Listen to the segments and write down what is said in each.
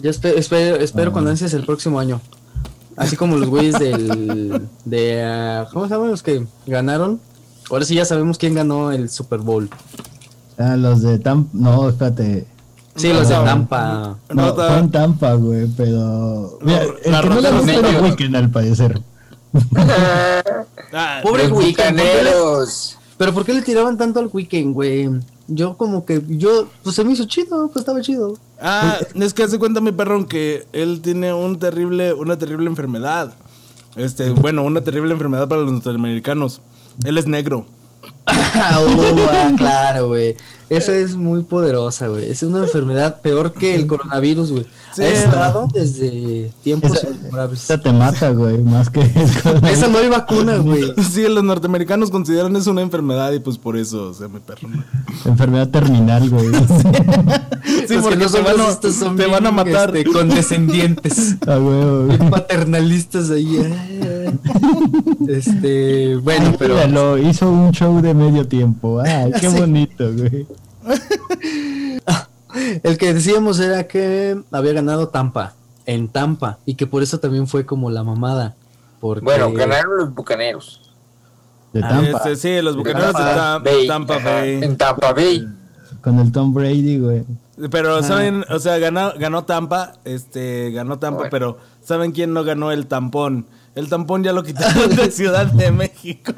Yo espe- espero, espero cuando ansias el próximo año. Así como los güeyes del. De, ¿Cómo se llaman los que ganaron? Ahora sí ya sabemos quién ganó el Super Bowl. Ah, los de Tampa. No, espérate. Sí, los de No. Tampa. No, fue en Tampa, güey, pero. Mira, el que no fue medio. el Weekend, al parecer. Ah, Pobre Los Weekend. ¿por qué le- bucaneros. Pero ¿por qué le tiraban tanto al Weekend, güey? Yo como que. Yo. Pues se me hizo chido, pues estaba chido. Ah, es que hace cuenta mi perrón que él tiene un terrible, una terrible enfermedad. Este, bueno, una terrible enfermedad para los norteamericanos. Él es negro. Uh, claro, güey. Esa es muy poderosa, güey. Es una enfermedad peor que el coronavirus, güey. Sí, ha no. estado desde tiempos Esa, inmemorables. esa te mata, güey, más que. Esa no hay vacuna, güey. Sí, los norteamericanos consideran eso una enfermedad y pues por eso, o sea, mi perro. Enfermedad terminal, güey. Sí, porque que no te van a, son te van a matar. este, condescendientes. A huevo, güey. bien paternalistas ahí. eh. Este, bueno, pero Míralo, hizo un show de medio tiempo. Ay, qué Sí. bonito, güey. El que decíamos era que había ganado Tampa, en Tampa, y que por eso también fue como la mamada. Porque Bueno, ganaron los bucaneros. De Ah, Tampa. Este, sí, los bucaneros de Tampa Tam- Bay. Tampa Ajá, Bay. En Tampa Bay. Con el Tom Brady, güey. Pero saben, o sea, ganó, ganó Tampa, este, ganó Tampa, Bueno. pero ¿saben quién no ganó el tampón? El tampón ya lo quitaron de Ciudad de México.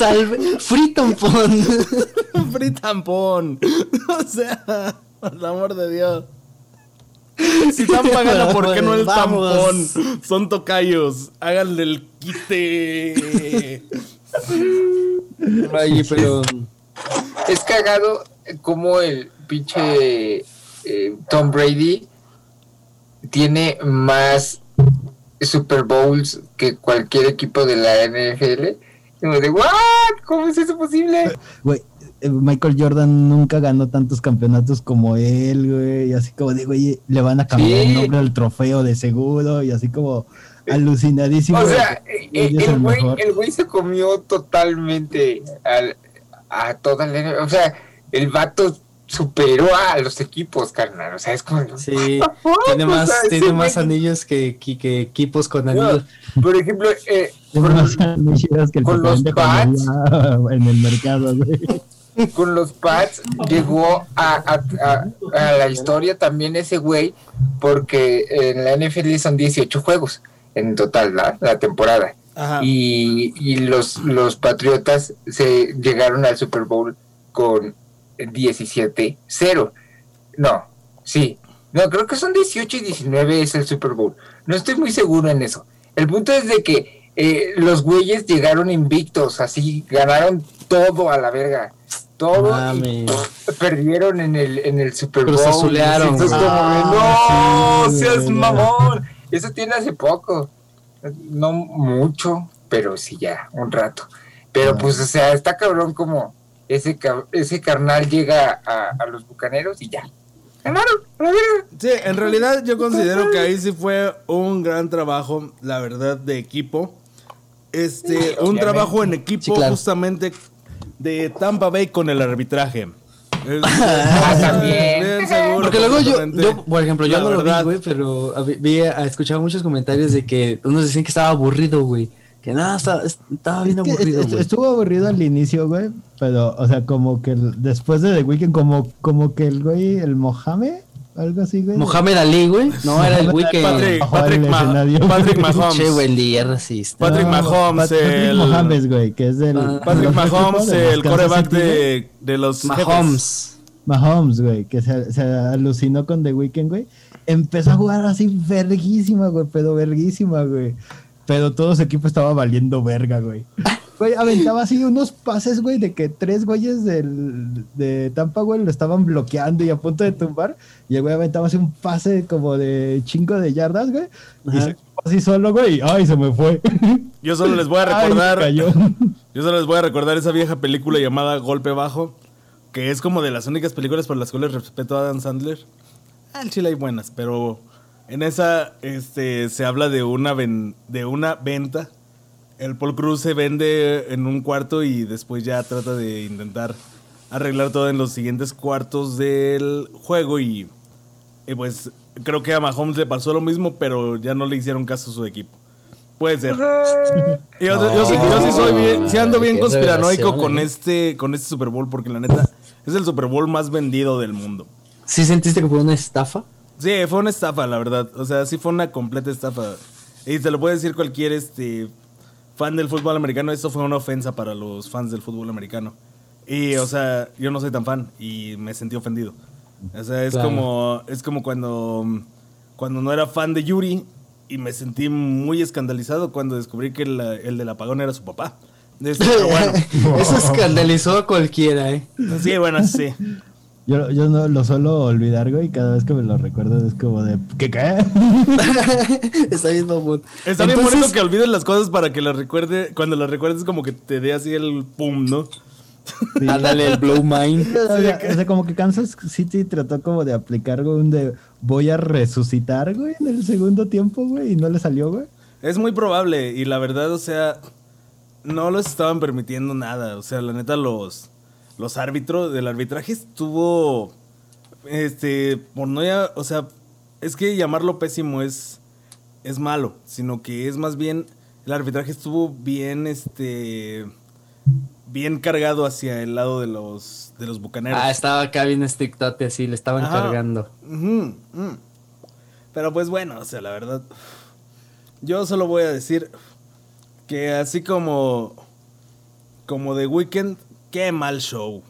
Salve, free tampón. Free tampón. O sea, por el amor de Dios. Si Tampa gana, ¿por qué no el Vamos. tampón? Son tocayos. Háganle el quite. Ay, pero Es cagado como el pinche eh, Tom Brady tiene más Super Bowls que cualquier equipo de la NFL. Como de, ¿what? ¿Cómo es eso posible? Güey, eh, Michael Jordan nunca ganó tantos campeonatos como él, güey. Y así como digo, oye, le van a cambiar Sí. el nombre al trofeo de seguro. Y así como alucinadísimo. O sea, güey, eh, es el güey el güey se comió totalmente al- a toda la. O sea, el vato superó a los equipos, carnal. O sea, es como... sí, tiene O más, sea, tiene más anillos que, que- que equipos con No, anillos. por ejemplo, eh, con, más chidas que el con los iba en el mercado, güey. con los Pats llegó a, a- a- a la historia también ese güey, porque en la NFL son 18 juegos en total la, la temporada. Ajá. Y, y los, los Patriotas se llegaron al Super Bowl con 17-0. No, sí. No, creo que son 18 y 19 es el Super Bowl. No estoy muy seguro en eso. El punto es de que eh, los güeyes llegaron invictos, así ganaron todo a la verga. Todo y Mames. pff, perdieron en el, en el Super Bowl. Cruzazulearon, Entonces, güey. como de, Ah, no, sí, seas mamón. Eso tiene hace poco. No mucho, pero sí ya, un rato. Pero pues, o sea, está cabrón como ese, ese carnal llega a, a los bucaneros y ya. Ganaron. Sí, en realidad yo considero que ahí sí fue un gran trabajo, la verdad, de equipo. Este, un obviamente. trabajo en equipo Sí, claro. justamente de Tampa Bay con el arbitraje. Es- Ah, también. bien seguro, Porque luego yo, yo, por ejemplo, yo La no lo vi, güey, pero vi, escuchaba muchos comentarios de que unos decían que estaba aburrido, güey. Que nada, estaba, estaba bien Es que aburrido, est- güey. estuvo aburrido al inicio, güey. Pero, o sea, como que el- después de The Weeknd, como, como que el güey, el Mohamed, algo así, güey. Mohamed Ali, güey. No, era el Weekend. Patrick, Patrick. Patrick Che, Mahomes. güey, el. Patrick Mahomes, Pat- Patrick Mahomes, güey, que es del. Ah. Patrick Mahomes, el coreback güey. de, de los jefes. Mahomes. Mahomes, güey, que se, se alucinó con The Weeknd, güey. Empezó a jugar así verguísima, güey, pero verguísima, güey. Pero todo su equipo estaba valiendo verga, güey. Güey, aventaba así unos pases, güey, de que tres güeyes del, de Tampa, güey, lo estaban bloqueando y a punto de tumbar. Y el güey aventaba así un pase como de chingo de yardas, güey. Y se así solo, güey. Ay, se me fue. Yo solo les voy a Ay, recordar. cayó. Yo solo les voy a recordar esa vieja película llamada Golpe Bajo, que es como de las únicas películas por las cuales respeto a Adam Sandler. Ah, en Chile hay buenas, pero en esa este, se habla de una, ven- de una venta. El Paul Cruz se vende en un cuarto y después ya trata de intentar arreglar todo en los siguientes cuartos del juego y Y pues creo que a Mahomes le pasó lo mismo, pero ya no le hicieron caso a su equipo. Puede ser. Y yo, yo sí, yo sí soy bien, sí ando bien conspiranoico con eh. este, con este Super Bowl, porque la neta es el Super Bowl más vendido del mundo. ¿Sí sentiste que fue una estafa? Sí, fue una estafa, la verdad. O sea, sí fue una completa estafa. Y te lo puede decir cualquier este fan del fútbol americano. Esto fue una ofensa para los fans del fútbol americano. Y, o sea, yo no soy tan fan y me sentí ofendido. O sea, es Claro. como es como cuando cuando no era fan de Yuri y me sentí muy escandalizado cuando descubrí que el, el del apagón era su papá. Este, bueno, Eso escandalizó a cualquiera, ¿eh? sí, bueno, sí. Yo, yo no lo suelo olvidar, güey, y cada vez que me lo recuerdo es como de, ¿qué qué? Está bien, mamón. Está bien Entonces- bonito que olvides las cosas para que las recuerde, cuando las recuerdes como que te dé así el pum, ¿no? Ándale, el blow mind. O sea, o sea, como que Kansas City trató como de aplicar, güey, un de voy a resucitar, güey, en el segundo tiempo, güey, y no le salió, güey. Es muy probable y la verdad, o sea, no los estaban permitiendo nada. O sea, la neta, los, los árbitros del arbitraje estuvo, este, por no ya, o sea, es que llamarlo pésimo es, es malo, sino que es más bien, el arbitraje estuvo bien, este, bien cargado hacia el lado de los, de los bucaneros. Ah, estaba acá bien estrictote así, le estaban Ajá. cargando. Pero pues bueno, o sea, la verdad. Yo solo voy a decir que así como. Como The Weeknd, qué mal show.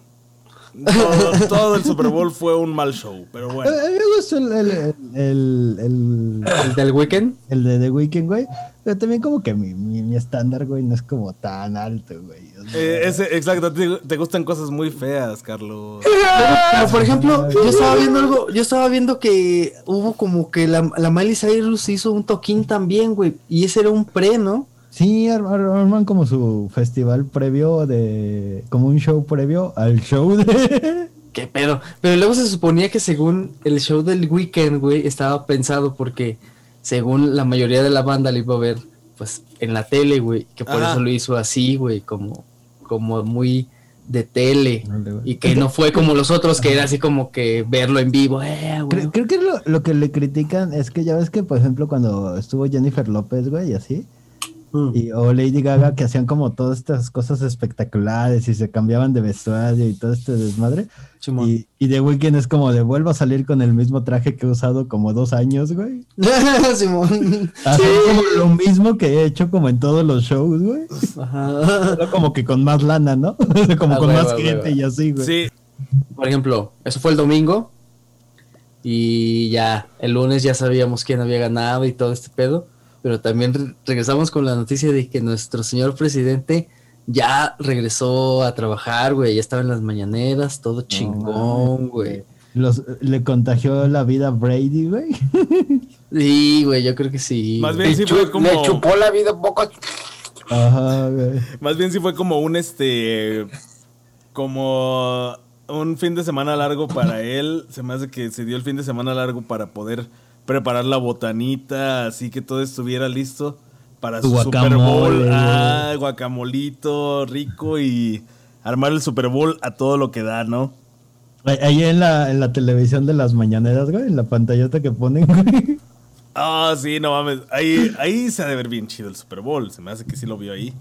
Todo, todo el Super Bowl fue un mal show, pero A bueno. mí me gustó el, el, el, el, ¿El del weekend? el de The Weeknd, güey, pero también como que mi, mi, mi estándar, güey, no es como tan alto, güey. O sea, Eh, ese, exacto, te, te gustan cosas muy feas, Carlos. Pero por ejemplo, yo estaba viendo algo, yo estaba viendo que hubo como que la, la Miley Cyrus hizo un toquín también, güey, y ese era un pre, ¿no? Sí, ar- ar- arman como su festival previo de. como un show previo al show de. ¿Qué pedo? Pero luego se suponía que según el show del weekend, güey, estaba pensado porque según la mayoría de la banda lo iba a ver, pues, en la tele, güey, que por Ajá. eso lo hizo así, güey, como, como muy de tele. Y que no fue como los otros, que era así como que verlo en vivo, eh, güey. Creo, creo que lo, lo que le critican es que ya ves que, por ejemplo, cuando estuvo Jennifer López, güey, y así, Mm. y, o Lady Gaga, que hacían como todas estas cosas espectaculares y se cambiaban de vestuario y todo este desmadre. Y, y The Weeknd es como de vuelvo a salir con el mismo traje que he usado como dos años, güey. Simón. Hacer como lo mismo que he hecho como en todos los shows, güey. Ajá. Como que con más lana, ¿no? como Ah, con más gente y así, güey. Sí, Por ejemplo, eso fue el domingo. Y ya, el lunes ya sabíamos quién había ganado y todo este pedo. Pero también re- regresamos con la noticia de que nuestro señor presidente ya regresó a trabajar, güey. Ya estaba en las mañaneras, todo chingón, güey. Los, le contagió la vida a Brady, güey. Sí, güey, yo creo que sí. Más bien sí fue como. Le chupó la vida un poco. Ajá, güey. Más bien sí fue como un este. Como un fin de semana largo para él. Se me hace que se dio el fin de semana largo para poder preparar la botanita, así que todo estuviera listo para su Super Bowl. Ah, guacamolito rico y armar el Super Bowl a todo lo que da, ¿no? Ahí- en la, en la televisión de las mañaneras, güey, en la pantallota que ponen, güey. Ah, sí, no mames. Ahí, ahí se ha de ver bien chido el Super Bowl. Se me hace que sí lo vio ahí.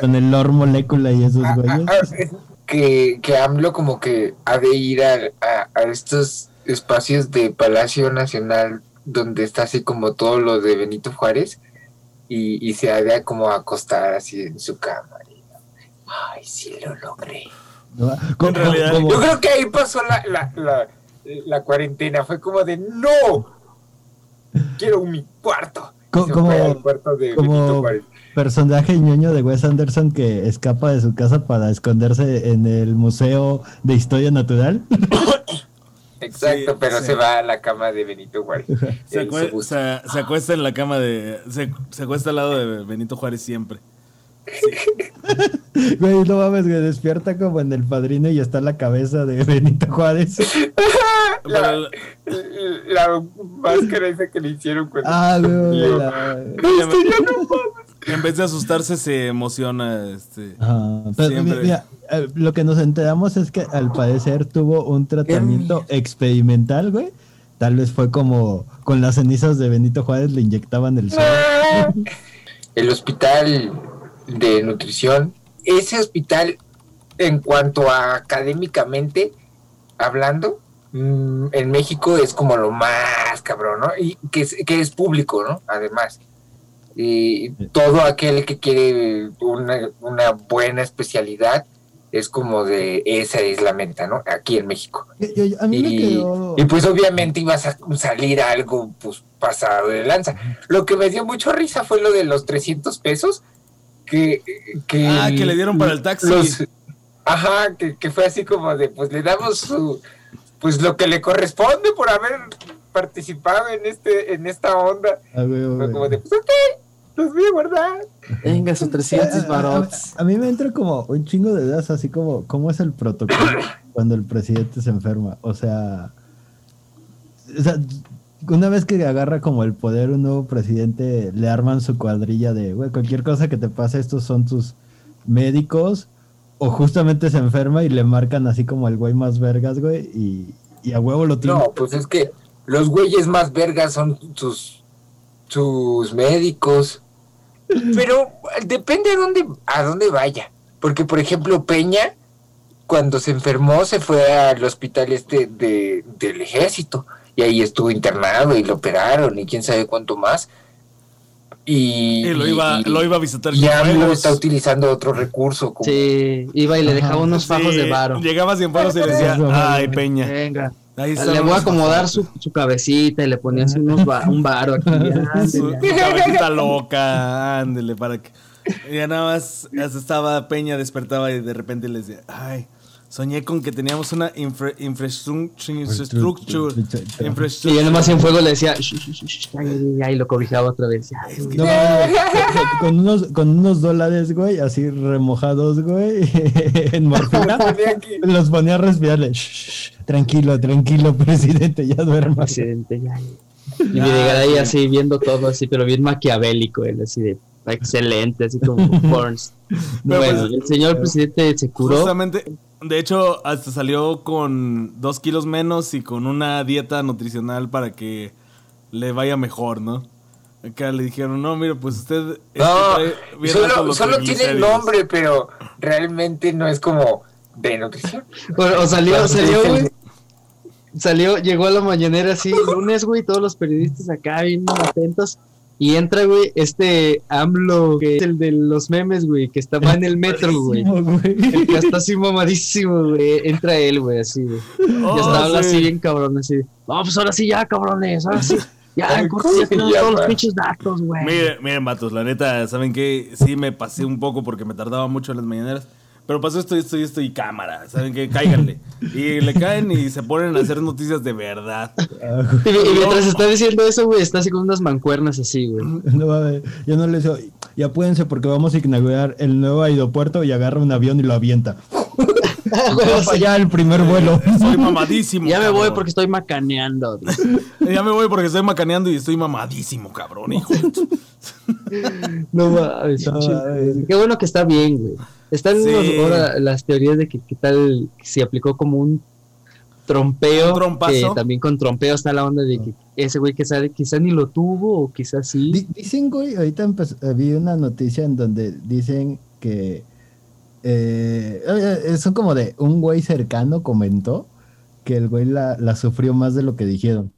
Con el Lord Molecula y esos Ah, güeyes. ah, ah, que, que AMLO como que ha de ir a, a- a estos espacios de Palacio Nacional donde está así como todo lo de Benito Juárez y, y se ha de como acostar así en su cama. y, Ay, sí lo logré. ¿no? Como- realidad- como- Yo creo que ahí pasó la, la, la, la cuarentena. Fue como de ¡No! Quiero mi cuarto. Co- como- cuarto de como- Benito Juárez. personaje ñoño de Wes Anderson que escapa de su casa para esconderse en el Museo de Historia Natural. Exacto, Sí, pero sí. se va a la cama de Benito Juárez. Se, acuesta en la cama de. Se, se acuesta al lado de Benito Juárez siempre. Güey, no mames, güey, despierta como en el padrino y está la cabeza de Benito Juárez. La máscara esa que le hicieron cuando Ah, güey, la- ya, En vez de asustarse, se emociona. Este. Ajá, pero Siempre. mira, eh, lo que nos enteramos es que al parecer tuvo un tratamiento experimental, güey. Tal vez fue como con las cenizas de Benito Juárez le inyectaban el sol. El hospital de nutrición, ese hospital, en cuanto a académicamente hablando, mm, en México es como lo más cabrón, ¿no? Y que es, que es público, ¿no? Además. Y todo aquel que quiere una, una buena especialidad es como de esa es la meta, ¿no? Aquí en México. Yo- yo- a mí me Y, quedó. y pues obviamente ibas a salir algo pues pasado de lanza. Lo que me dio mucho risa fue lo de los 300 pesos que, que, Ah, que le dieron para el taxi. los- ajá, que, que fue así como de pues le damos su pues lo que le corresponde por haber participado en este en esta onda. Fue como de pues ok, los a guardar. Venga, sus 300 A- barots. A, a mí me entra como un chingo de dudas, así como, ¿cómo es el protocolo cuando el presidente se enferma? O sea, o sea, una vez que agarra como el poder un nuevo presidente, le arman su cuadrilla de, güey, cualquier cosa que te pase, estos son tus médicos, o justamente se enferma y le marcan así como el güey más vergas, güey, y, y a huevo lo tiene. No, pues es que los güeyes más vergas son sus, sus médicos. Pero depende a dónde, a dónde vaya. Porque, por ejemplo, Peña, cuando se enfermó, se fue al hospital este de, del ejército. Y ahí estuvo internado y lo operaron y quién sabe cuánto más. Y, Y lo iba, y- lo iba a visitar y con AMLO vuelos. está utilizando otro recurso. Como, Sí, iba y le dejaba unos fajos Sí, de varo. Llegaba sin vuelos y le decía, ay, Peña. Venga. Ahí Le voy a acomodar su, su cabecita y le ponía así unos un varo aquí. ya, Su cabecita loca, ándele, para que. Ya nada más hasta estaba Peña, despertaba y de repente le decía, ay, soñé con que teníamos una infra- infraestructure. infrastructure, Y yo infrastructure". nomás en fuego le decía, y lo cobijaba otra vez. No, con, unos, con unos dólares, güey, así remojados, güey, en morfina, los ponía a respirarle. "Shh, shh, tranquilo, tranquilo, presidente, ya duerma. Presidente, ya. Y me llegar ahí así viendo todo así, pero bien maquiavélico, él así de excelente, así como Burns. Pero bueno, pues, el señor presidente se curó. Justamente, de hecho, hasta salió con dos kilos menos y con una dieta nutricional para que le vaya mejor, ¿no? Acá le dijeron, no, mire, pues usted... es que No, solo, tiene el triglicéridos". nombre, pero realmente no es como de nutrición. Bueno, o salió, Claro, salió, sí. Salió, llegó a la mañanera así, lunes, güey, todos los periodistas acá bien atentos. Y entra, güey, este AMLO, que es el de los memes, güey, que estaba en el metro, güey. El que está así mamadísimo, güey. Entra él, güey, así, güey. Oh, ya está, habla sí. así bien cabrón, así. No, pues ahora sí ya, cabrones, ahora sí. Ya, Ay, corta, ¿cómo ya se tenemos todos los pinches datos, güey. Miren, miren, vatos, la neta, ¿saben qué? Sí me pasé un poco porque me tardaba mucho en las mañaneras. Pero pasó esto, esto y esto y cámara. ¿Saben qué? Cáiganle. Y le caen y se ponen a hacer noticias de verdad. Y, y mientras está diciendo eso, güey, está así con unas mancuernas así, güey. No, mames, yo no le digo, y apúrense porque vamos a inaugurar el nuevo aeropuerto y agarra un avión y lo avienta. Va para allá el primer vuelo. Soy mamadísimo. Ya me voy porque estoy macaneando. güey. Ya me voy porque estoy macaneando y estoy mamadísimo, cabrón, hijo. No mames, No. Qué bueno que está bien, güey. Están Sí. unos- ahora las teorías de que qué tal si aplicó como un trompeo. ¿Un trompazo? Que también con trompeo está la onda de que ese güey quizá, quizá ni lo tuvo o quizás sí. Di- Dicen, güey, ahorita empezó- eh, vi una noticia en donde dicen que eh, eh, son como de un güey cercano comentó que el güey la, la sufrió más de lo que dijeron.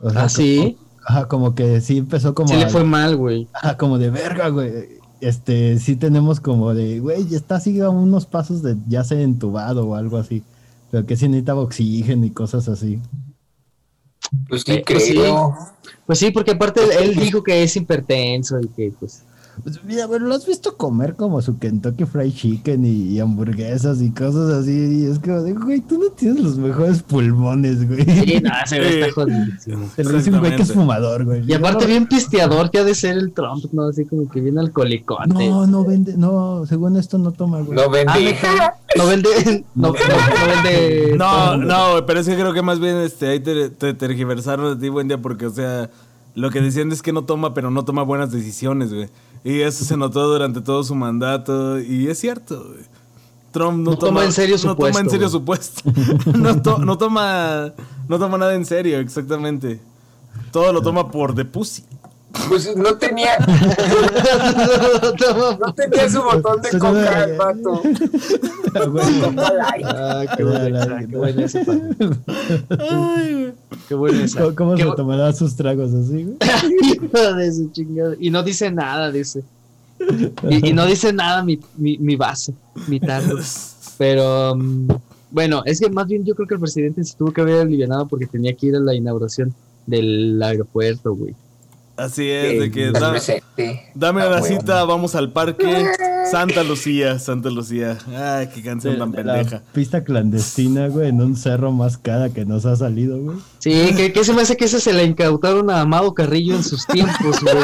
O Ah, sí. Como, ajá, como que sí empezó como Sí le a- fue mal, güey. ajá, como de verga, güey. Este, sí tenemos como de, güey, ya está así a unos pasos de ya ser entubado o algo así. Pero que sí necesitaba oxígeno y cosas así. Pues sí, Eh, pues sí. Pues sí, porque aparte él dijo que es hipertenso y que pues Pues mira, pero lo has visto comer como su Kentucky Fried Chicken y, y hamburguesas y cosas así. Y es como de, güey, tú no tienes los mejores pulmones, güey. sí, no, se ve está jodidísimo. Te lo dice un güey que es fumador, güey. Y aparte bien pisteador que ha de ser el Trump, ¿no? Así como que bien alcoholicote. No, no vende, no, según esto no toma, güey. No vende. Ah. No vende, no, no, no vende. No, no, pero es que creo que más bien este, ahí te, te tergiversaron de ti, buen día, porque, o sea, lo que decían es que no toma, pero no toma buenas decisiones, güey. Y eso se notó durante todo su mandato. Y es cierto, güey. Trump no, No toma en serio su no toma en puesto, serio güey. su puesto. no, to- no toma no toma nada en serio, exactamente. Todo lo toma por de pussy. Pues no tenía, no tenía su botón de coca el vato. Ah, qué buena, qué buena esa, Pablo. Qué buena esa. ¿Cómo, cómo Qué se bu- tomará sus tragos así, güey? Hijo de su chingada. Y no dice nada, dice. Y, y no dice nada mi, mi, mi vaso, mi tarro. Pero mm, bueno, es que más bien yo creo que el presidente se tuvo que haber alivianado porque tenía que ir a la inauguración del aeropuerto, güey. Así es, de que da- presente. dame Ah, la bueno. cita, vamos al parque. Santa Lucía, Santa Lucía. Ay, qué canción tan La pendeja. pista clandestina, güey, en un cerro más cara que nos ha salido, güey. Sí, que, que se me hace que ese se le incautaron a Amado Carrillo en sus tiempos, güey.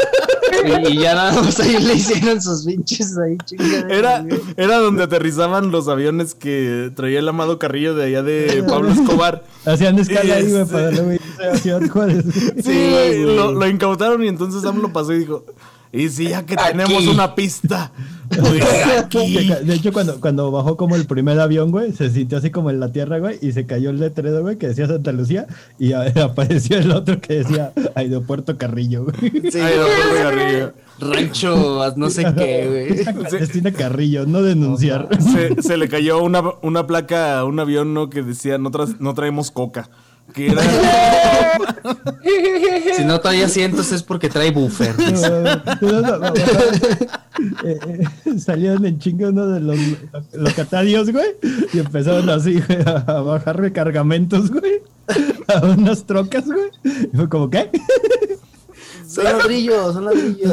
Y, y ya nada más ahí le hicieron sus pinches ahí, chingada. Era, era donde aterrizaban los aviones que traía el amado Carrillo de allá de Pablo Escobar. Hacían escala ahí, güey, Este- para luego irse a Ciudad Juárez. Sí, güey, lo, lo incautaron y entonces AMLO pasó y dijo, y si ya que Aquí. tenemos una pista. De hecho, cuando, cuando bajó como el primer avión, güey, se sintió así como en la tierra, güey, y se cayó el letrero, güey, que decía Santa Lucía, y a- apareció el otro que decía Aeropuerto Carrillo, güey. Sí, doctor Carrillo. rancho, no sé qué, güey. clandestina Carrillo, no denunciar. Se, se le cayó una, una placa a un avión ¿no? que decía no, tras- no traemos coca. Que era, Si no trae asientos es porque trae buffer. No, no, no, no, eh, eh, salieron en chinga uno de los locatarios, güey, y empezaron así, güey, a a bajarme cargamentos, güey, a unas trocas, güey. Y fue como, ¿qué? Son ladrillos, son ladrillos.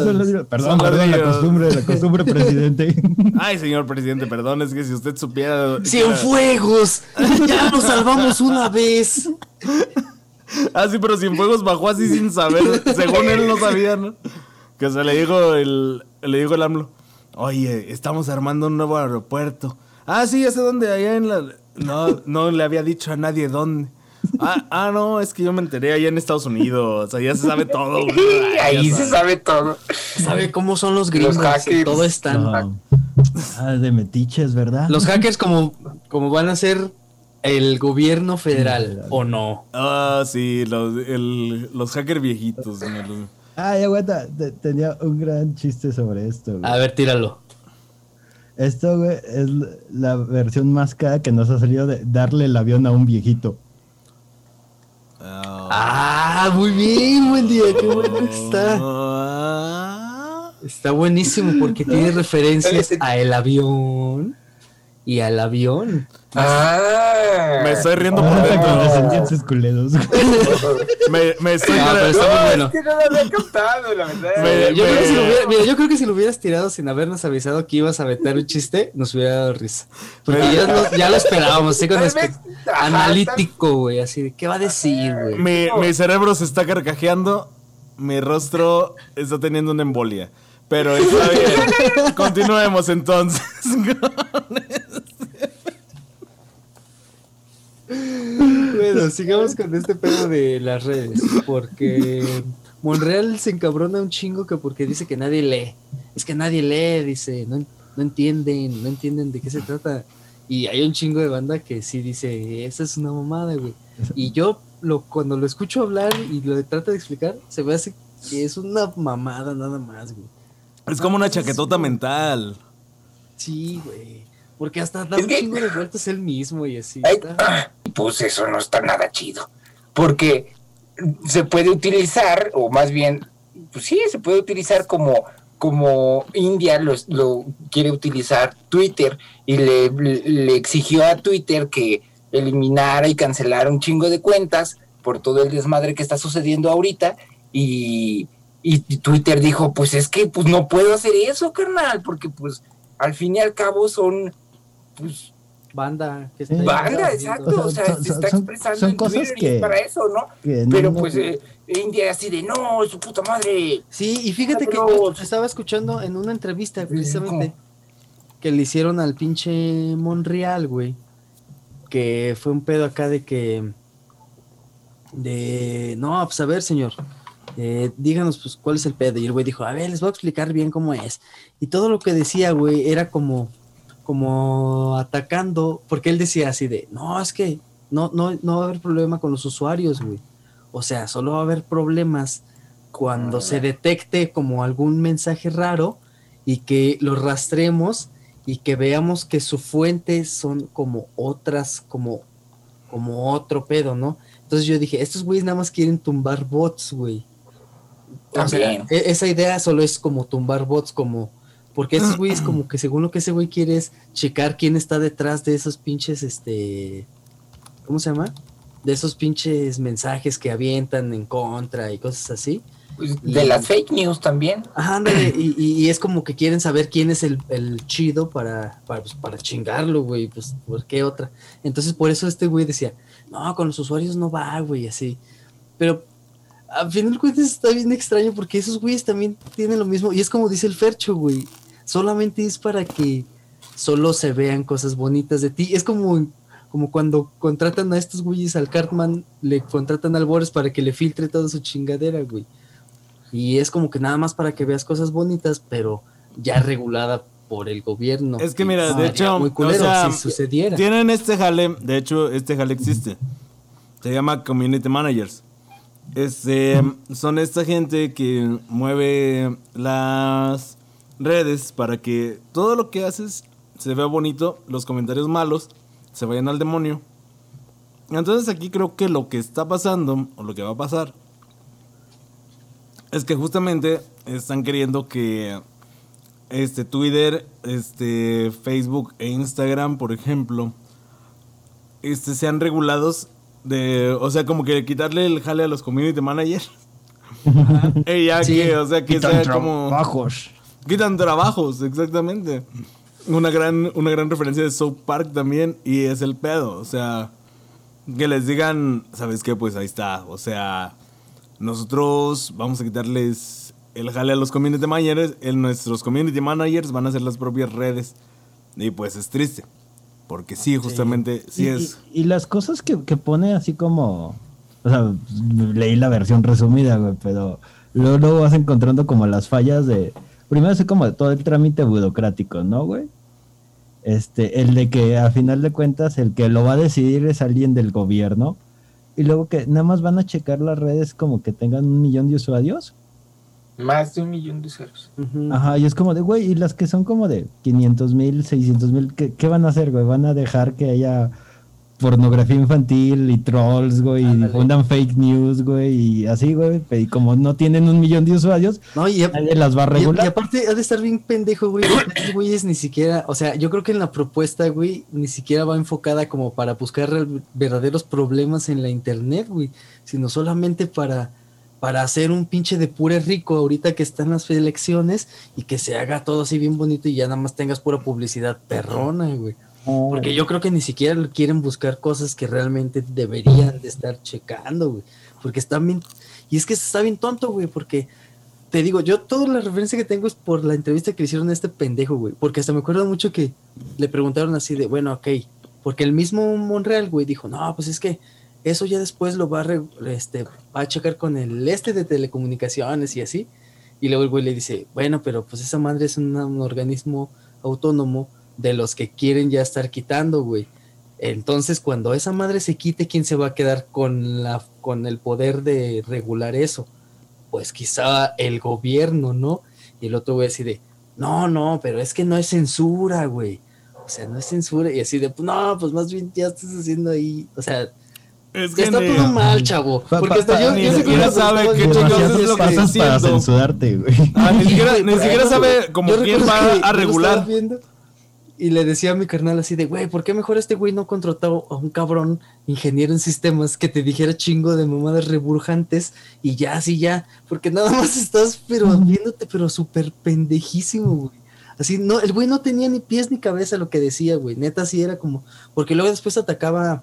Perdón, Son perdón, la ladrillos. costumbre, la costumbre, presidente. Ay, señor presidente, perdón, es que si usted supiera... ¡Cienfuegos! ¡Ya nos salvamos una vez! Ah, sí, pero Cienfuegos bajó así sin saber. Según él no sabía, ¿no? Que se le dijo el, le dijo el AMLO. Oye, estamos armando un nuevo aeropuerto. Ah, sí, ya sé dónde, allá en la... No, no le había dicho a nadie dónde. Ah, ah, no, es que yo me enteré allá en Estados Unidos. Allá se sabe todo. güey. Ay, Ahí ya se sabe todo. ¿Sabe cómo son los gringos? hackers. Todo están. No. Ah, de metiches, ¿verdad? Los hackers como, como van a ser el gobierno federal, ¿o no? Ah, sí, los, el- los hackers viejitos. Los- Ay, aguanta, te- tenía un gran chiste sobre esto, güey. A ver, tíralo. Esto, güey, es la versión más cara que nos ha salido de darle el avión a un viejito. Ah. Muy bien, buen día, qué bueno está. Está buenísimo porque tiene referencias a el avión y al avión. Ah. Me estoy riendo por con dentro. Me, me estoy... Ah, pero está muy No, bueno. es que no lo había captado, la verdad. Me- Yo creo, que si lo me- hubiera- mira, yo creo que si lo hubieras tirado sin habernos avisado que ibas a meter un chiste, nos hubiera dado risa. Porque ya lo, ya lo esperábamos, así con analítico, güey, así de, ¿qué va a decir, güey? Mi, mi cerebro se está carcajeando, mi rostro está teniendo una embolia. Pero está bien. Continuemos entonces. Bueno, sigamos con este pedo de las redes, porque Monreal se encabrona un chingo que porque dice que nadie lee. Es que nadie lee, dice, no, no entienden, no entienden de qué se trata. Y hay un chingo de banda que sí dice, esa es una mamada, güey. Y yo lo, cuando lo escucho hablar y lo trata de explicar, se me hace que es una mamada nada más, güey. Es como una chaquetota mental. Sí, güey. Porque hasta da un que- chingo de vueltas él mismo y así. Ay, está- ah, pues eso no está nada chido. Porque se puede utilizar, o más bien, pues sí, se puede utilizar como, como India lo, quiere utilizar Twitter y le, le exigió a Twitter que eliminara y cancelara un chingo de cuentas por todo el desmadre que está sucediendo ahorita y, y Twitter dijo, pues es que pues no puedo hacer eso, carnal, porque pues al fin y al cabo son pues Banda, que Sí. Banda, exacto. O sea, Son- se está son- expresando son en cosas que- para eso, ¿no? que no- Pero no- pues eh, India así de no, su puta madre. Sí, y fíjate que yo estaba escuchando en una entrevista precisamente que le hicieron al pinche Monreal, güey. Que fue un pedo acá de que. De. No, pues a ver, señor. eh, díganos, pues, cuál es el pedo. Y el güey dijo, a ver, les voy a explicar bien cómo es. Y todo lo que decía, güey, era como, como atacando, porque él decía así de, no, es que no, no, no va a haber problema con los usuarios, güey. O sea, solo va a haber problemas cuando se detecte como algún mensaje raro y que lo rastremos y que veamos que su fuente son como otras, como, como otro pedo, ¿no? Entonces yo dije, estos güeyes nada más quieren tumbar bots, güey. O sea, También. e- esa idea solo es como tumbar bots, como. Porque esos güeyes, como que según lo que ese güey quiere es checar quién está detrás de esos pinches, este. ¿Cómo se llama? De esos pinches mensajes que avientan en contra y cosas así. Pues, de las fake news también. Ajá, ándale, y, y- y es como que quieren saber quién es el, el chido para, para, pues, para chingarlo, güey, pues, ¿por qué otra? Entonces, por eso este güey decía, no, con los usuarios no va, güey, así. Pero, al final de cuentas está bien extraño porque esos güeyes también tienen lo mismo, y es como dice el Fercho, güey, solamente es para que solo se vean cosas bonitas de ti. Es como, como cuando contratan a estos güeyes al Cartman, le contratan al Boris para que le filtre toda su chingadera, güey. Y es como que nada más para que veas cosas bonitas, pero ya regulada por el gobierno. Es que mira, de hecho, muy culero o sea, si sucediera. Tienen este jale, de hecho, este jale existe. Se llama Community Managers. Este, son esta gente que mueve las redes para que todo lo que haces se vea bonito, los comentarios malos se vayan al demonio. Entonces aquí creo que lo que está pasando, o lo que va a pasar, es que justamente están queriendo que este Twitter, este Facebook e Instagram, por ejemplo, este sean regulados de, o sea, como que quitarle el jale a los community managers. y ya Sí. que, o sea, que Quitan sea como trabajos. quitan trabajos, exactamente. Una gran una gran referencia de South Park también y es el pedo, o sea, que les digan, ¿sabes qué? Pues ahí está, o sea, nosotros vamos a quitarles el jale a los community managers, el, nuestros community managers van a hacer las propias redes. Y pues es triste. Porque sí, justamente, sí, y, es. y- y las cosas que, que pone así como. O sea, leí la versión resumida, güey, pero luego, luego vas encontrando como las fallas de. Primero es como de todo el trámite burocrático, ¿no, güey? Este, el de que a final de cuentas el que lo va a decidir es alguien del gobierno. Y luego que nada más van a checar las redes como que tengan un millón de usuarios. Más de un millón de ceros. Ujú. Ajá, y es como de, güey, y las que son como de 500 mil, 600 mil, ¿qué, qué van a hacer, güey? Van a dejar que haya pornografía infantil y trolls, güey, y difundan fake news, güey, y así, güey, y como no tienen un millón de usuarios, No, y, nadie las va a y- y regular. aparte ha de estar bien pendejo, güey. Estos güeyes ni siquiera, o sea, yo creo que en la propuesta, güey, ni siquiera va enfocada como para buscar verdaderos problemas en la internet, güey, sino solamente para, para hacer un pinche de pure rico ahorita que están las elecciones y que se haga todo así bien bonito y ya nada más tengas pura publicidad perrona, güey. Porque yo creo que ni siquiera quieren buscar cosas que realmente deberían de estar checando, güey. Porque están bien... Y es que está bien tonto, güey, porque te digo, yo toda la referencia que tengo es por la entrevista que le hicieron a este pendejo, güey. Porque hasta me acuerdo mucho que le preguntaron así de, bueno, ok. Porque el mismo Monreal, güey, dijo, no, pues es que eso ya después lo va a, re- este, checar con el este de telecomunicaciones y así. Y luego el güey le dice, bueno, pero pues esa madre es un organismo autónomo de los que quieren ya estar quitando, güey. Entonces, cuando esa madre se quite, ¿quién se va a quedar con, la, con el poder de regular eso? Pues quizá el gobierno, ¿no? Y el otro güey así de, no, no, pero es que no es censura, güey. O sea, no es censura. Y así de, no, pues más bien ya estás haciendo ahí. O sea, Es ya está todo mal, chavo. Pa- Porque hasta pa- yo, ni yo siquiera sabe qué chingados es lo que está para haciendo. censurarte, güey. Ah, ni siquiera, ni sabe como quién va que a regular. Y le decía a mi carnal así de, güey, ¿por qué mejor este güey no contrató a un cabrón ingeniero en sistemas que te dijera chingo de mamadas reburjantes y ya, así ya? Porque nada más estás, pero viéndote, pero súper pendejísimo, güey. Así, no, el güey no tenía ni pies ni cabeza lo que decía, güey. Neta, sí era como, porque luego después atacaba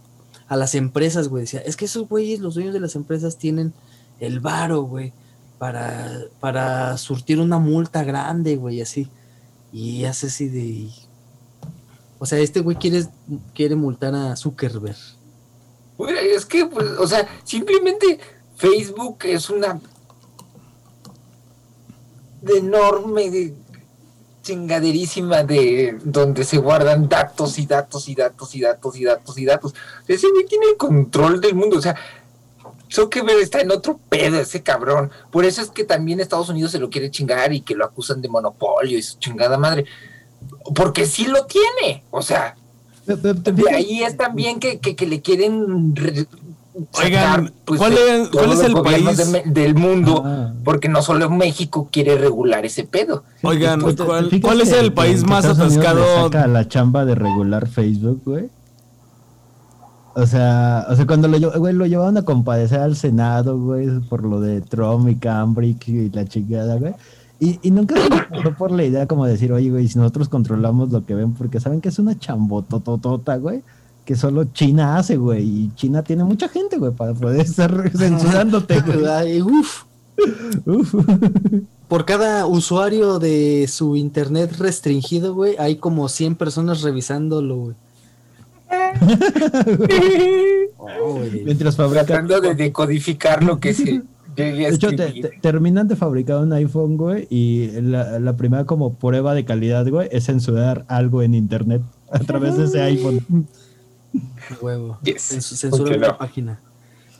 a las empresas, güey. Decía, es que esos güeyes, los dueños de las empresas tienen el varo, güey, para, para surtir una multa grande, güey, así. Y hace así de. O sea, este güey quiere, quiere multar a Zuckerberg. Güey, Es que, pues, o sea, simplemente Facebook es una de enorme chingaderísima de donde se guardan datos y datos y datos y datos y datos y datos. Ese güey tiene control del mundo, o sea, Zuckerberg está en otro pedo ese cabrón. Por eso es que también Estados Unidos se lo quiere chingar y que lo acusan de monopolio y su chingada madre. Porque sí lo tiene, o sea, Pero- pero te de ahí es también que, que, que le quieren re- Oigan, ¿cuál de es- cuál es el país? de del mundo? Ah. Porque no solo México quiere regular ese pedo. Oigan, Pues, ¿te- te ¿cuál, cuál es el país más Estados Unidos le atascado? saca la chamba de regular Facebook, güey. O sea, o sea, cuando lo, güey, lo llevaban a compadecer al Senado, güey, por lo de Trump y Cambridge y la chingada, güey. Y, y nunca se pasó por la idea como decir, oye, güey, si nosotros controlamos lo que ven, porque saben que es una chambotototota, güey, que solo China hace, güey. Y China tiene mucha gente, güey, para poder estar censurándote, güey. Uf. Uf. Por cada usuario de su internet restringido, güey, hay como 100 personas revisándolo, güey. Oh, güey. Mientras fabrican Tratando de decodificar lo que se llegue a De hecho, te- escribir. te- terminan de fabricar un iPhone, güey, y la, la primera como prueba de calidad, güey, es censurar algo en internet a través de ese iPhone. Huevo. Yes. Censu- Censura ¿Por qué la no? página.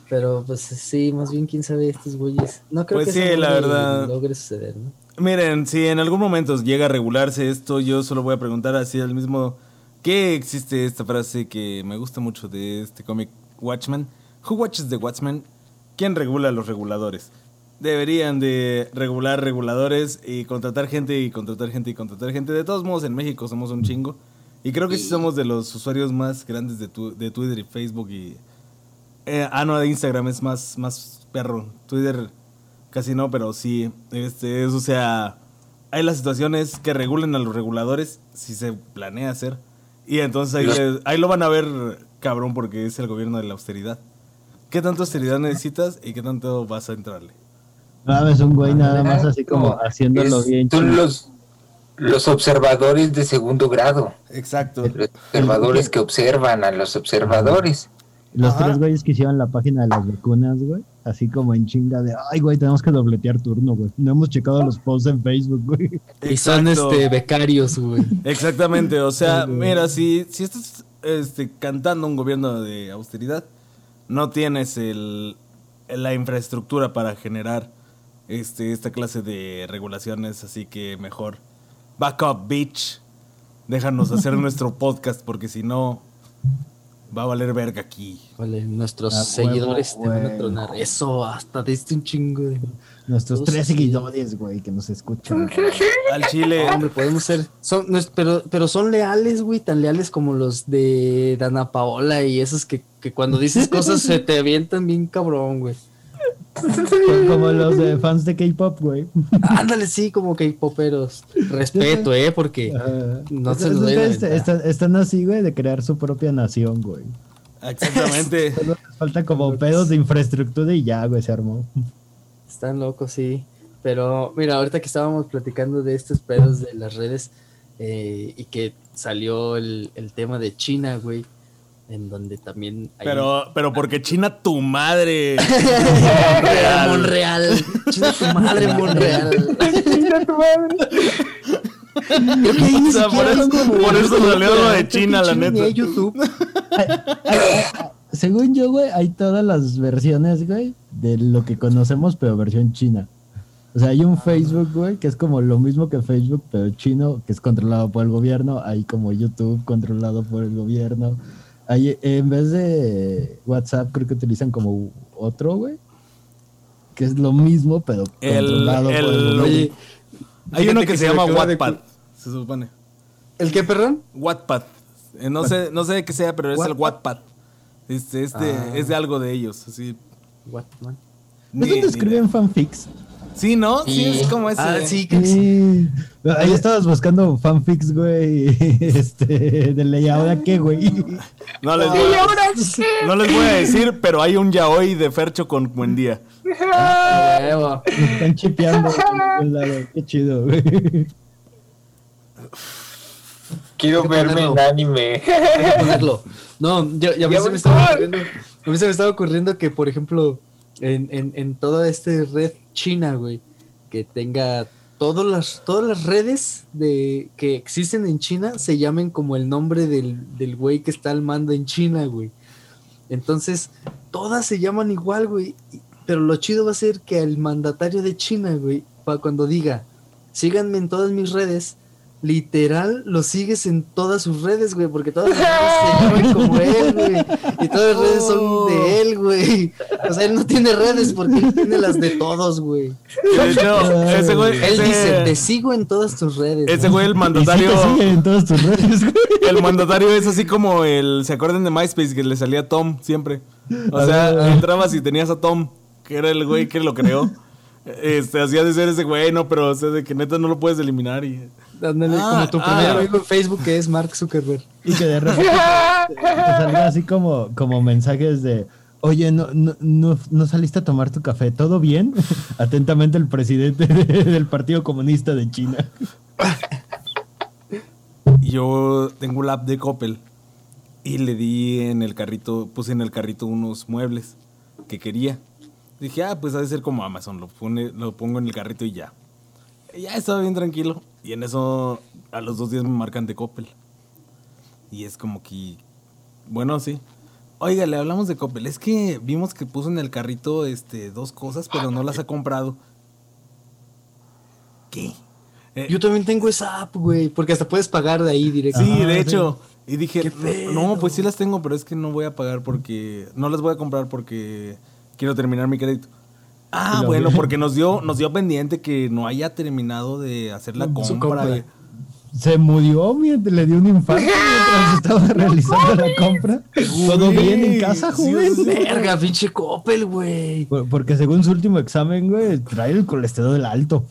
Pero pues sí, más bien quién sabe estos güeyes. No creo Pues que sí, la logre- verdad. logre suceder, ¿no? Miren, si en algún momento llega a regularse esto, yo solo voy a preguntar así al mismo que existe esta frase que me gusta mucho de este cómic Watchmen. Who watches the Watchmen? ¿Quién regula a los reguladores? Deberían de regular reguladores y contratar gente y contratar gente y contratar gente. De todos modos, en México somos un chingo. Y creo que sí somos de los usuarios más grandes de, tu- de Twitter y Facebook y... eh, ah, no, de Instagram es más, más perro. Twitter casi no, pero sí. Este, es, o sea, hay las situaciones que regulen a los reguladores si se planea hacer. Y entonces ahí, lo van a ver cabrón porque es el gobierno de la austeridad. ¿Qué tanto austeridad necesitas y qué tanto vas a entrarle? No, es un güey nada más así como haciéndolo es- bien. Son chido. los, los observadores de segundo grado. Exacto. Los observadores que observan a los observadores. Los Ajá. tres güeyes que hicieron la página de las vacunas, güey, así como en chinga de, ay, güey, tenemos que dobletear turno, güey. No hemos checado los posts en Facebook, güey. Y son este becarios, güey. Exactamente, o sea, mira, si, si estás este, cantando un gobierno de austeridad, no tienes el, la infraestructura para generar este, esta clase de regulaciones, así que mejor back up, bitch. Déjanos hacer nuestro podcast, porque si no, va a valer verga aquí. Vale, nuestros A seguidores huevo, te van a güey. tronar. Eso, hasta diste un chingo de. Nuestros Todos tres seguidores, güey, que nos escuchan. Al chile, Hombre, podemos ser. Son, no es- pero, pero son leales, güey, tan leales como los de Dana Paola y esos que, que cuando dices cosas se te avientan bien cabrón, güey. Como los de fans de K-pop, güey. Ándale, sí, como que poperos. Respeto, ¿eh? Porque no se los aventar. están, están así, güey, de crear su propia nación, güey. exactamente. Solo les falta como pedos de infraestructura y ya, güey, se armó. Están locos, sí. Pero mira, ahorita que estábamos platicando de estos pedos de las redes eh, y que salió el, el tema de China, güey, en donde también hay... Pero, pero porque China tu madre. Monreal. Monreal. China tu madre, Monreal. Creo que ahí ni O sea, por eso- por eso salió lo de Creo que China, la neta. hay YouTube. Según yo, güey, hay todas las versiones, güey, de lo que conocemos, pero versión china. O sea, hay un Facebook, güey, que es como lo mismo que Facebook, pero chino, que es controlado por el gobierno. Hay como YouTube controlado por el gobierno. Hay, en vez de WhatsApp, creo que utilizan como otro, güey, que es lo mismo, pero El- controlado por el el- Hay uno que, se, llama de Wattpad, se supone. ¿El qué, perdón? Wattpad. Eh, no sé, no sé de qué sea, pero es el Wattpad. Este, es, de, Ah. es de algo de ellos, así. What, escriben fanfics? Sí, ¿no? Sí, es como ese. Ah, sí, que sí. Sí. Ahí estabas buscando fanfics, güey. Este, de ley, ¿ahora qué, güey? No les, voy a, no les voy a decir, pero hay un yaoi de Fercho con buen día. Me están chipeando. Qué chido, güey. Quiero verme en anime. Ponerlo. No, yo, y a mí Ya se me estaba ocurriendo, a mí se me estaba ocurriendo que, por ejemplo, en, en, en toda esta red china, güey, que tenga todas las, todas las redes de, que existen en China se llamen como el nombre del, del güey que está al mando en China, güey. Entonces, todas se llaman igual, güey. Pero lo chido va a ser que el mandatario de China, güey, para cuando diga, síganme en todas mis redes, literal lo sigues en todas sus redes, güey, porque todas las redes se llaman como él, güey. Y todas las redes son de él, güey. O sea, él no tiene redes porque él tiene las de todos, güey. Que de hecho, ese güey. Él ese- dice, te sigo en todas tus redes. Ese güey". el sí mandatario. en todas tus redes, güey. El mandatario es así como el. ¿Se acuerdan de MySpace que le salía Tom siempre? O sea, entrabas y tenías a Tom, que era el güey que lo creó. Este, hacía de ser ese güey, no, pero o sea, de que neta no lo puedes eliminar y. Ándale, Ah, como tu ah. primer amigo en Facebook que es Mark Zuckerberg. Y que de repente te, te salga así como, como mensajes de, oye, no, no, no, no saliste a tomar tu café, ¿todo bien? Atentamente el presidente de- del Partido Comunista de China. Y yo tengo la app de Coppel y le di en el carrito, puse en el carrito unos muebles que quería. Dije, ah, pues ha de ser como Amazon, lo, pone, lo pongo en el carrito y ya. Y ya estaba bien tranquilo. Y en eso, a los dos días me marcan de Coppel. Y es como que, bueno, sí. Oiga, le hablamos de Coppel. Es que vimos que puso en el carrito este, dos cosas, pero no las ha comprado. ¿Qué? Eh, Yo también tengo esa app, güey, porque hasta puedes pagar de ahí directo. Sí, de hecho. Y dije, no, pues sí las tengo, pero es que no voy a pagar porque. No las voy a comprar porque quiero terminar mi crédito. Ah, bueno, vi. porque nos dio, nos dio pendiente que no haya terminado de hacer la compra. compra. Se murió, mientras le dio un infarto mientras estaba realizando la compra. ¿Todo bien en casa, joven? Verga, pinche Coppel, güey. Por- Porque según su último examen, güey, trae el colesterol alto.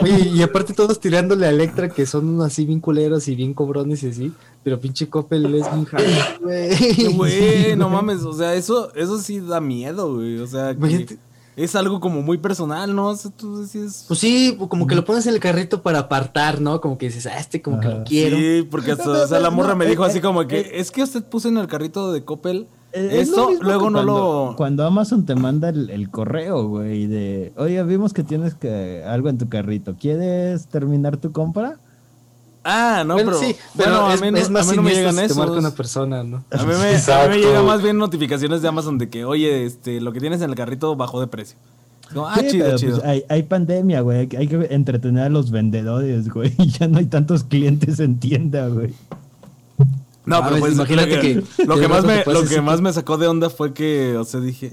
Oye, y aparte todos tirándole a Electra, que son así bien culeros y bien cobrones y así. Pero pinche Coppel es bien jalo, güey. Güey, no mames, o sea, eso, eso sí da miedo, güey. O sea, que es algo como muy personal, ¿no? O sea, tú decías. Pues sí, como que lo pones en el carrito para apartar, ¿no? Como que dices, ah, este como que lo quiero. Sí, porque hasta, o sea, la morra me dijo así como que, es que usted puso en el carrito de Coppel Eh, es lo esto, mismo luego no cuando, lo... Cuando Amazon te manda el, el correo, güey, de, oye, vimos que tienes que, algo en tu carrito. ¿Quieres terminar tu compra? Ah, no, Bueno, pero, sí, pero bueno, a mí no, es más a mí no me llegan si te marca esos. una persona, ¿no? A mí, me, a mí me Exacto. llegan más bien notificaciones de Amazon de que, oye, este, lo que tienes en el carrito bajó de precio. Ah, Sí, chido, pero, chido. pues, hay, hay pandemia, güey. hay que- Hay que entretener a los vendedores, güey. y Ya no hay tantos clientes en tienda, güey. No, pero pues imagínate lo que- lo que que más me, lo que más que- me sacó de onda fue que, o sea, dije,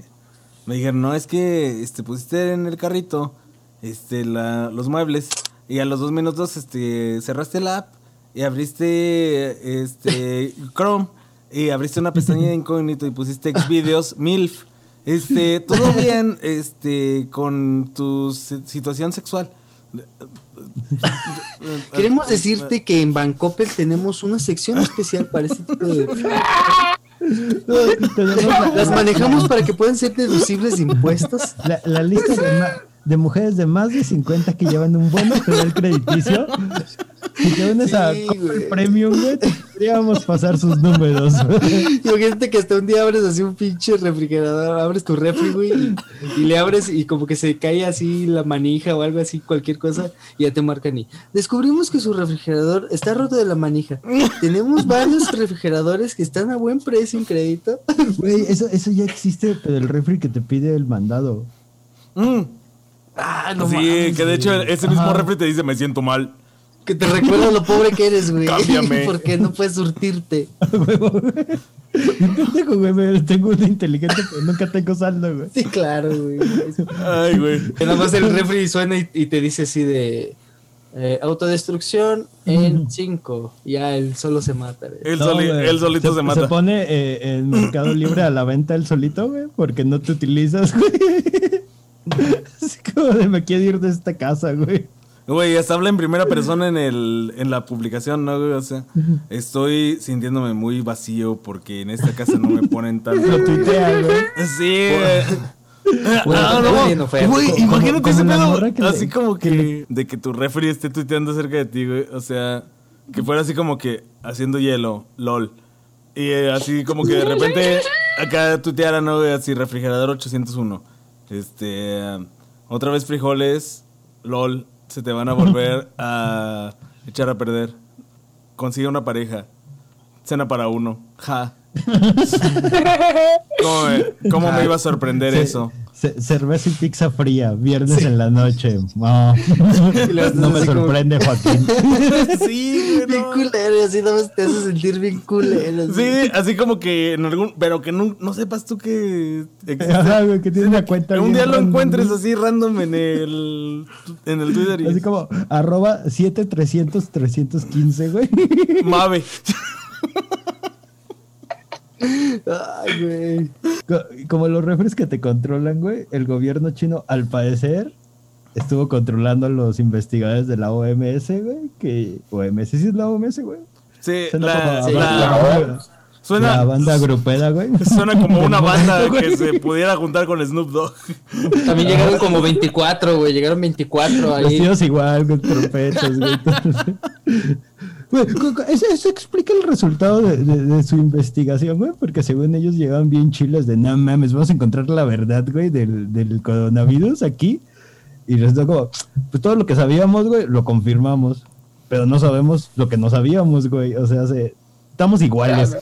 me dijeron, no, es que este pusiste en el carrito este la, los muebles y a los dos minutos este cerraste la app y abriste este Chrome y abriste una pestaña de incógnito y pusiste Xvideos MILF. Este, todo bien este con tu si- situación sexual. Queremos decirte que en Bancoppel tenemos una sección especial para este tipo de... Las manejamos para que puedan ser deducibles de impuestos. la- la lista de, de mujeres de más de 50 que llevan un buen historial crediticio. Si te unes a Sí. Premium, güey, te podríamos pasar sus números. Imagínate que hasta un día abres así un pinche refrigerador, abres tu refri, güey, y, y le abres y como que se cae así la manija o algo así, cualquier cosa, y ya te marcan y descubrimos que su refrigerador está roto de la manija. Tenemos varios refrigeradores que están a buen precio en crédito. Güey, eso, eso ya existe, pero el refri que te pide el mandado. Mm. Ah, no sí, mames, que de hecho güey. ese mismo Ajá. refri te dice me siento mal. Que te recuerda lo pobre que eres, güey. Cámbiame. Porque no puedes surtirte. Pendejo, güey, me- tengo una inteligente, pero nunca tengo saldo, güey. Sí, claro, güey. Ay, güey. Que nada más el refri suena y, y te dice así de eh, autodestrucción en 5. Ya él solo se mata, güey. Él, No, soli- güey. él solito se, mata. Se pone eh, en Mercado Libre a la venta él solito, güey, porque no te utilizas, güey. Como de me quiero ir de esta casa, güey. Güey, hasta habla en primera persona en, el, en la publicación, ¿no, güey? O sea, estoy sintiéndome muy vacío porque en esta casa no me ponen Lo tanto. tuitea, güey. Sí, güey. Bueno, Ah, no, oferta. güey, imagínate ese pedo. le- Así como que que, le- de que tu refri esté tuiteando acerca de ti, güey. O sea, que fuera así como que haciendo hielo, lol. Y eh, así como que de repente acá tuiteara, ¿no? güey? Así, refrigerador 801. Este, otra vez frijoles, lol. se te van a volver a echar a perder. Consigue una pareja. Cena para uno. Ja. ¿Cómo me, cómo me iba a sorprender eso? Ce- cerveza y pizza fría, viernes en la noche. No, las no me así como- sorprende, Joaquín. Sí, güey, Bien no. culero, así nada más te hace sentir bien culero. así. Sí, así como que en algún. Pero que no, no sepas tú que existe. Ajá, güey, que tiene una cuenta. Que un día lo encuentres así random en el, en el Twitter y Así como arroba 7300 315, güey. Mave. Ay, güey. Co- Como los refres que te controlan, güey, el gobierno chino, al parecer, estuvo controlando a los investigadores de la OMS, güey. Que OMS, ¿sí es la OMS, güey? Sí, Suena la, sí, la- la suena, banda grupera, güey. suena como una banda que se pudiera juntar con Snoop Dogg. También llegaron como 24, güey. Llegaron 24 ahí. Vestidos igual, con trompetas, güey. Eso, eso explica el resultado de, de- de su investigación, güey, porque según ellos llegaban bien chiles de, no mames, vamos a encontrar la verdad, güey, del, del coronavirus aquí. Y les da como, pues todo lo que sabíamos, güey, lo confirmamos, pero no sabemos lo que no sabíamos, güey. O sea, se- estamos iguales.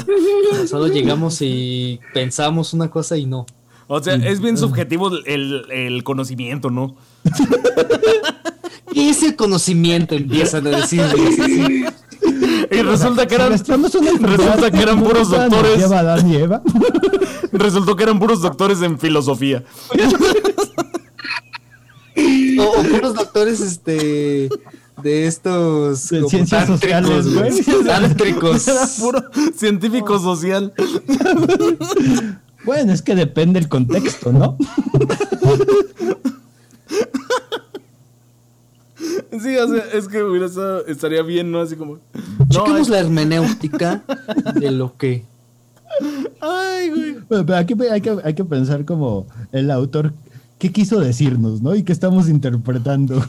Solo llegamos y pensamos una cosa y no. O sea, es bien subjetivo el, el conocimiento, ¿no? ¿Qué es el conocimiento? Empiezan a decir. güey, sí, sí. Y resulta que eran, resulta que eran puros doctores. Resultó que eran puros doctores en filosofía. O, o puros doctores, este. De estos. De ciencias sociales, güey. Tántricos. Era puro científico social. Bueno, es que depende el contexto, ¿no? Sí, o sea, es que hubiera estado- estaría bien, ¿no? Así como. Chequemos la hermenéutica de lo que. ay, güey. Bueno, pero aquí hay que, hay que pensar como el autor, ¿qué quiso decirnos, no? Y qué estamos interpretando.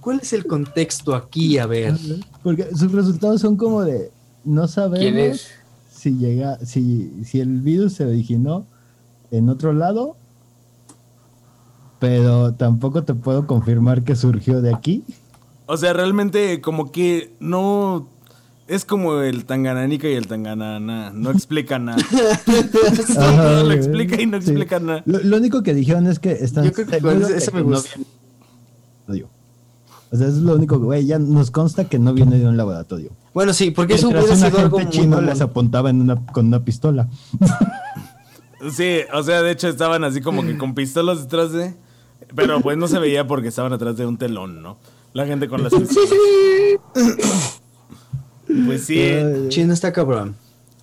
¿Cuál es el contexto aquí? A ver. Porque sus resultados son como de, no ¿Quién sabemos si llega, si, si el virus se originó en otro lado, pero tampoco te puedo confirmar que surgió de aquí. O sea, realmente como que no... Es como el Tangananica y el Tanganana. No explica nada. Ajá, lo explica y no Sí. explica nada. Lo, lo único que dijeron es que están Yo creo que de eso me que no gusta. viene un laboratorio. O sea, eso es lo único, güey, ya nos consta que no viene de un laboratorio. Bueno, sí, porque eso hubiera un sido algo chino les apuntaba en una, con una pistola. Sí, o sea, de hecho estaban así como que con pistolas detrás de... Pero pues no se veía porque estaban atrás de un telón, ¿no? La gente con las. Pues sí. Ay, Chino está cabrón.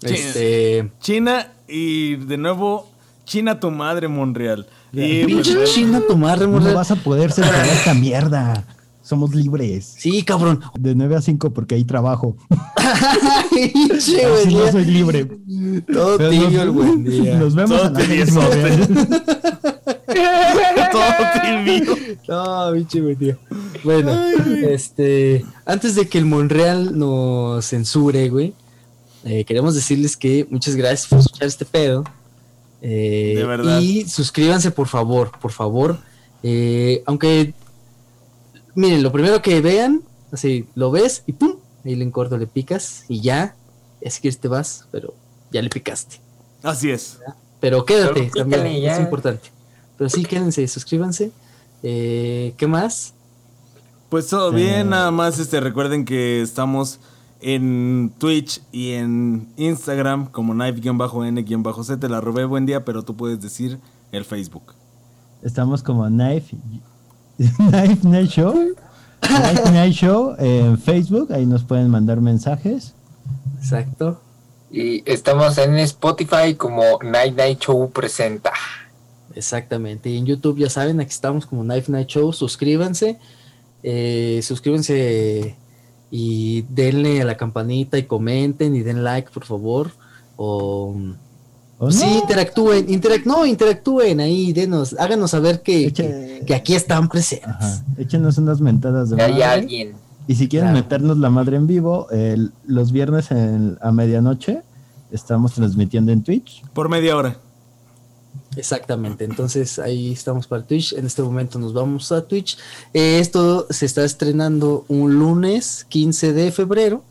Este. China y de nuevo, China tu madre, Monreal. Y pues, China, tu madre, no morra. vas a poder censurar esta mierda. Somos libres. Sí, cabrón. De 9 a 5 porque ahí trabajo. Así no soy libre. Todo tibio nos- el buen día. Nos vemos Todo a la tedioso. próxima. todo tibio. No, pinche buen día. Bueno, este. Antes de que el Monreal nos censure, güey. eh, queremos decirles que muchas gracias por escuchar este pedo. Eh, De verdad. Y suscríbanse, por favor, por favor. Eh, aunque, miren, lo primero que vean, así, lo ves y pum, ahí le corto, le picas y ya. Si quieres te vas, pero ya le picaste. Así es. Pero quédate, también, es importante. Pero sí, quédense, suscríbanse. Eh, ¿Qué más? Pues todo bien, nada más este recuerden que estamos en Twitch y en Instagram como knife-n-z, te la robé buen día, pero tú puedes decir el Facebook. Estamos como Knife, Knife Night Show. Knife Night Show en Facebook. Ahí nos pueden mandar mensajes. Exacto. Y estamos en Spotify como Night Night Show presenta. Exactamente. Y en YouTube ya saben, aquí estamos como Knife Night Show. Suscríbanse. eh, suscríbanse y denle a la campanita y comenten y den like, por favor. O ¿O sí, no? interactúen, interac no, interactúen ahí, denos, háganos saber que, Eche- que, que aquí están presentes. Ajá. Échenos unas mentadas de Que hay madre. alguien. Y si quieren Claro. meternos la madre en vivo, el- los viernes en- a medianoche estamos transmitiendo en Twitch. Por media hora. Exactamente, entonces ahí estamos para Twitch. En este momento nos vamos a Twitch. Eh, esto se está estrenando un lunes 15 de febrero.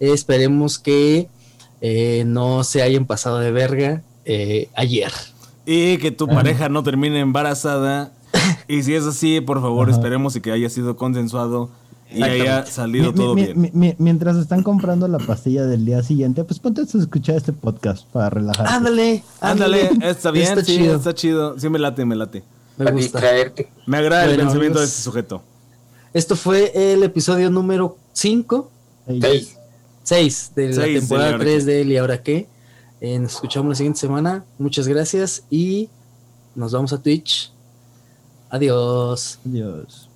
Eh, esperemos que eh, no se hayan pasado de verga eh, ayer. Y que tu pareja no termine embarazada. Y si es así, por favor, Ajá. esperemos y que haya sido consensuado y haya salido Mi- todo mi- bien. mi- mi- mientras están comprando la pastilla del día siguiente, pues ponte a escuchar este podcast para relajarse. Ándale, Ándale, está bien, Está sí, chido. está chido. Sí, me late, me late. Me Para gusta. distraerte. Me agrada el pensamiento de este sujeto. Esto fue el episodio número 5, Ey, Seis. 6 de la Seis temporada del ¿Y ahora 3 qué? de él y ahora qué. Eh, nos escuchamos la siguiente semana. Muchas gracias y nos vamos a Twitch. Adiós. Adiós.